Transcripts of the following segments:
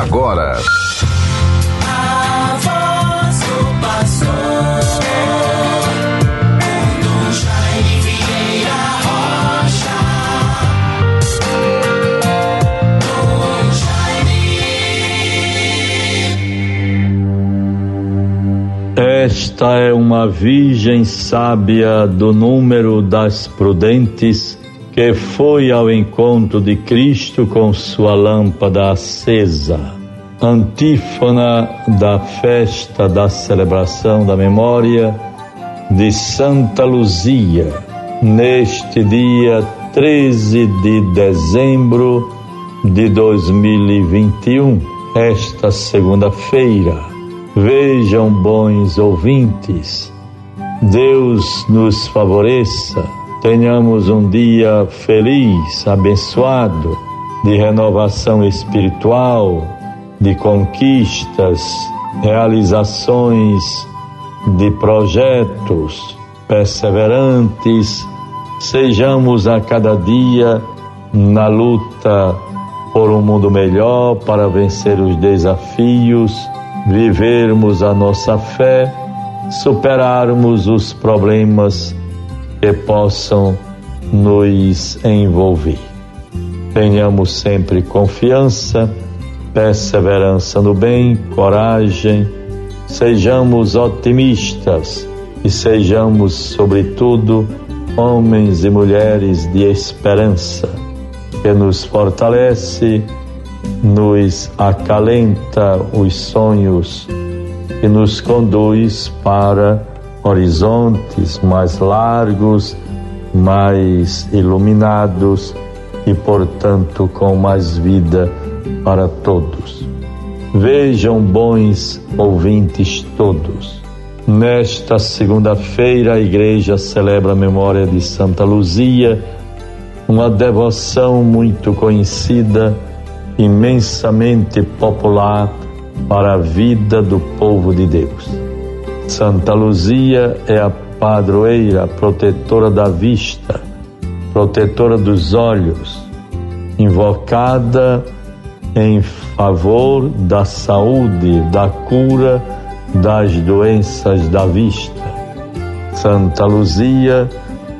agora. A voz do. Esta é uma virgem sábia do número das prudentes que foi ao encontro de Cristo com sua lâmpada acesa. Antífona da festa da celebração da memória de Santa Luzia, neste dia 13 de dezembro de 2021, esta segunda-feira. Vejam, bons ouvintes, Deus nos favoreça tenhamos um dia feliz, abençoado, de renovação espiritual, de conquistas, realizações de projetos perseverantes, sejamos a cada dia na luta por um mundo melhor para vencer os desafios, vivermos a nossa fé, superarmos os problemas que possam nos envolver. Tenhamos sempre confiança, perseverança no bem, coragem, sejamos otimistas e sejamos, sobretudo, homens e mulheres de esperança, que nos fortalece, nos acalenta os sonhos e nos conduz para horizontes mais largos, mais iluminados e, portanto, com mais vida para todos. Vejam, bons ouvintes todos, nesta segunda-feira a igreja celebra a memória de Santa Luzia, uma devoção muito conhecida, imensamente popular para a vida do povo de Deus. Santa Luzia é a padroeira, protetora da vista, protetora dos olhos, invocada em favor da saúde, da cura das doenças da vista. Santa Luzia,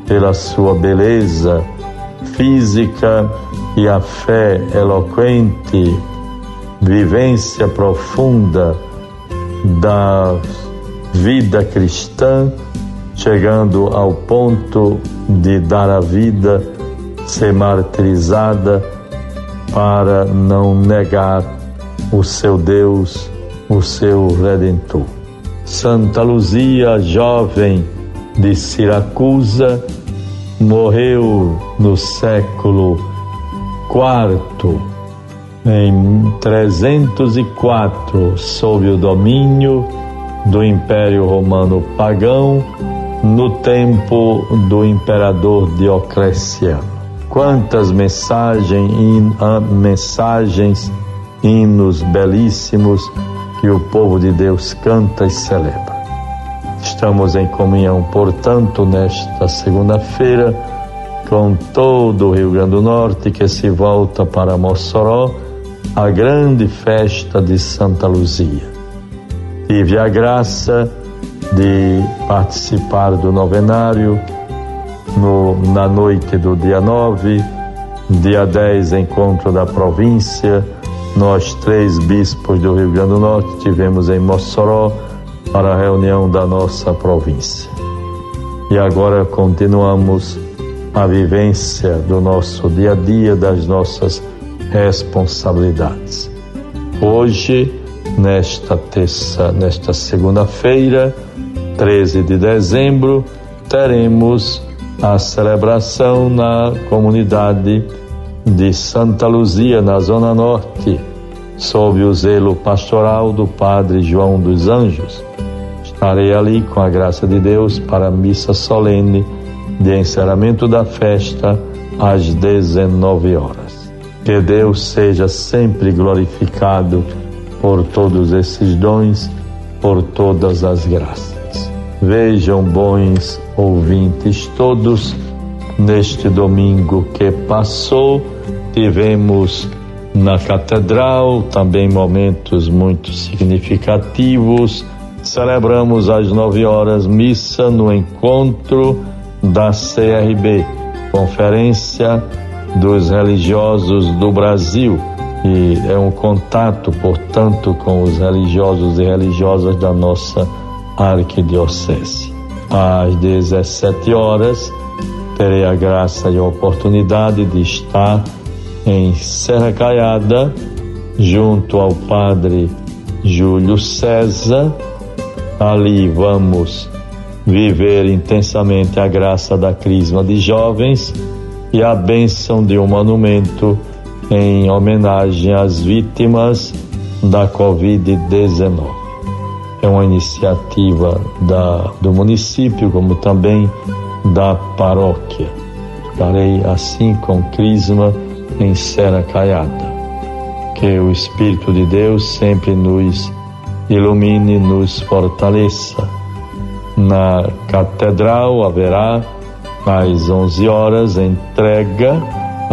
pela sua beleza física e a fé eloquente, vivência profunda das vida cristã, chegando ao ponto de dar a vida, ser martirizada para não negar o seu Deus, o seu Redentor. Santa Luzia, jovem de Siracusa, morreu no século IV, em 304, sob o domínio do Império Romano pagão no tempo do imperador Diocleciano. Quantas mensagens, in, mensagens, hinos belíssimos que o povo de Deus canta e celebra. Estamos em comunhão, portanto, nesta segunda-feira, com todo o Rio Grande do Norte que se volta para Mossoró, a grande festa de Santa Luzia tive a graça de participar do novenário no, na noite do dia 9, dia 10, encontro da província. Nós, três bispos do Rio Grande do Norte, tivemos em Mossoró para a reunião da nossa província. E agora continuamos a vivência do nosso dia a dia, das nossas responsabilidades. Hoje, nesta terça, nesta segunda-feira, 13 de dezembro, teremos a celebração na comunidade de Santa Luzia, na Zona Norte, sob o zelo pastoral do Padre João dos Anjos. Estarei ali com a graça de Deus para a missa solene de encerramento da festa às 19 horas. Que Deus seja sempre glorificado por todos esses dons, por todas as graças. Vejam, bons ouvintes todos, neste domingo que passou, tivemos na catedral, também momentos muito significativos. Celebramos às nove horas missa no encontro da CRB, Conferência dos Religiosos do Brasil, e é um contato, portanto, com os religiosos e religiosas da nossa arquidiocese. Às 17 horas, terei a graça e a oportunidade de estar em Serra Caiada, junto ao Padre Júlio César. Ali vamos viver intensamente a graça da Crisma de Jovens e a bênção de um monumento em homenagem às vítimas da Covid-19. É uma iniciativa da, do município, como também da paróquia. Estarei assim com Crisma em Serra Caiada. Que o Espírito de Deus sempre nos ilumine, nos fortaleça. Na catedral haverá às 11 horas entrega,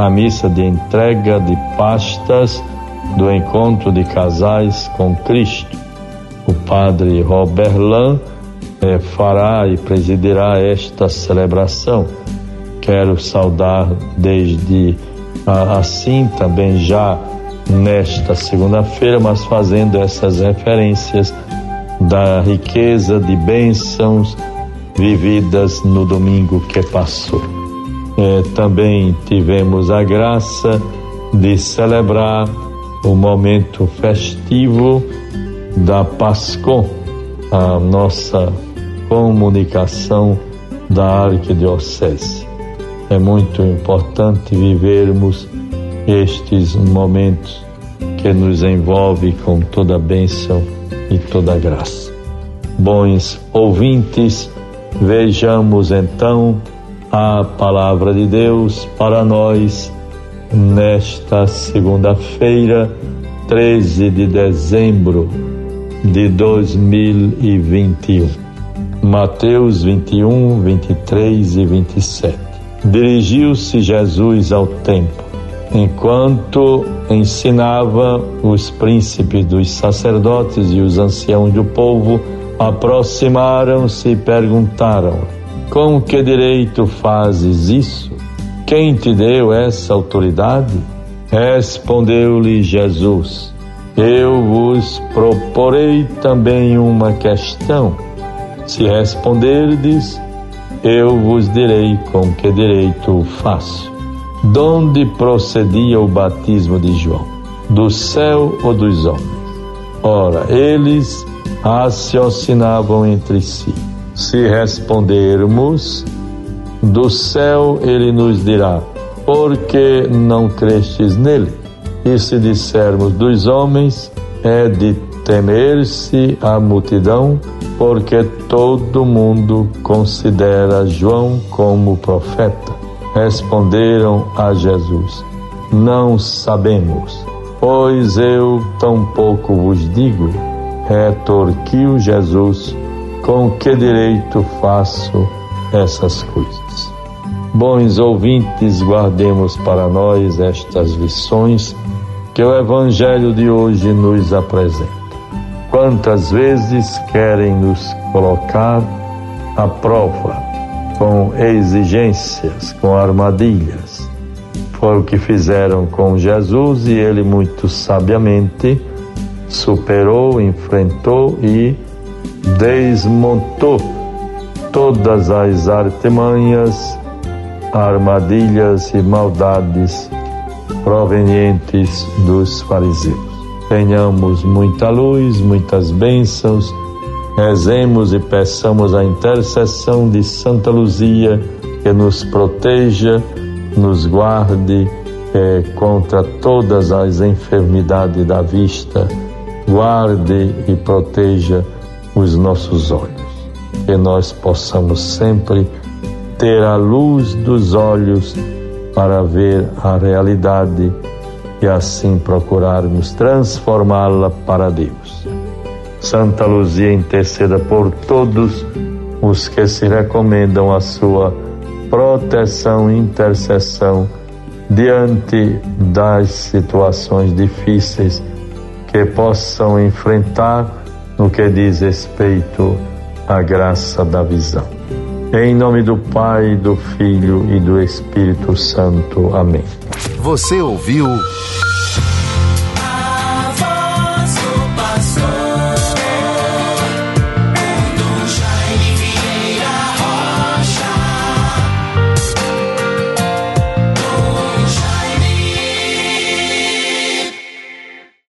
a missa de entrega de pastas do encontro de casais com Cristo. O padre Robert Lan eh, fará e presidirá esta celebração. Quero saudar desde assim também já nesta segunda-feira, mas fazendo essas referências da riqueza de bênçãos vividas no domingo que passou. É, também tivemos a graça de celebrar o momento festivo da Pascom, a nossa comunicação da Arquidiocese. É muito importante vivermos estes momentos que nos envolve com toda bênção e toda graça. Bons ouvintes, vejamos então a palavra de Deus para nós nesta segunda-feira, 13 de dezembro de 2021. Mateus 21, 23 e 27. Dirigiu-se Jesus ao templo. Enquanto ensinava, os príncipes dos sacerdotes e os anciãos do povo aproximaram-se e perguntaram: Com que direito fazes isso? Quem te deu essa autoridade? Respondeu-lhe Jesus: Eu vos proporei também uma questão. Se responderdes, eu vos direi com que direito o faço. Donde procedia o batismo de João? Do céu ou dos homens? Ora, eles raciocinavam entre si. Se respondermos, do céu ele nos dirá: Por que não crestes nele? E se dissermos dos homens, é de temer-se a multidão, porque todo mundo considera João como profeta. Responderam a Jesus: Não sabemos, pois eu tampouco vos digo. Retorquiu Jesus: Com que direito faço essas coisas? Bons ouvintes, guardemos para nós estas lições que o Evangelho de hoje nos apresenta. Quantas vezes querem nos colocar à prova com exigências, com armadilhas. Foi o que fizeram com Jesus e ele muito sabiamente superou, enfrentou e desmontou todas as artimanhas, armadilhas e maldades provenientes dos fariseus. Tenhamos muita luz, muitas bênçãos, rezemos e peçamos a intercessão de Santa Luzia que nos proteja, nos guarde eh, contra todas as enfermidades da vista, guarde e proteja os nossos olhos, que nós possamos sempre ter a luz dos olhos para ver a realidade e assim procurarmos transformá-la para Deus. Santa Luzia interceda por todos os que se recomendam a sua proteção e intercessão diante das situações difíceis que possam enfrentar no que diz respeito à graça da visão. Em nome do Pai, do Filho e do Espírito Santo. Amém. Você ouviu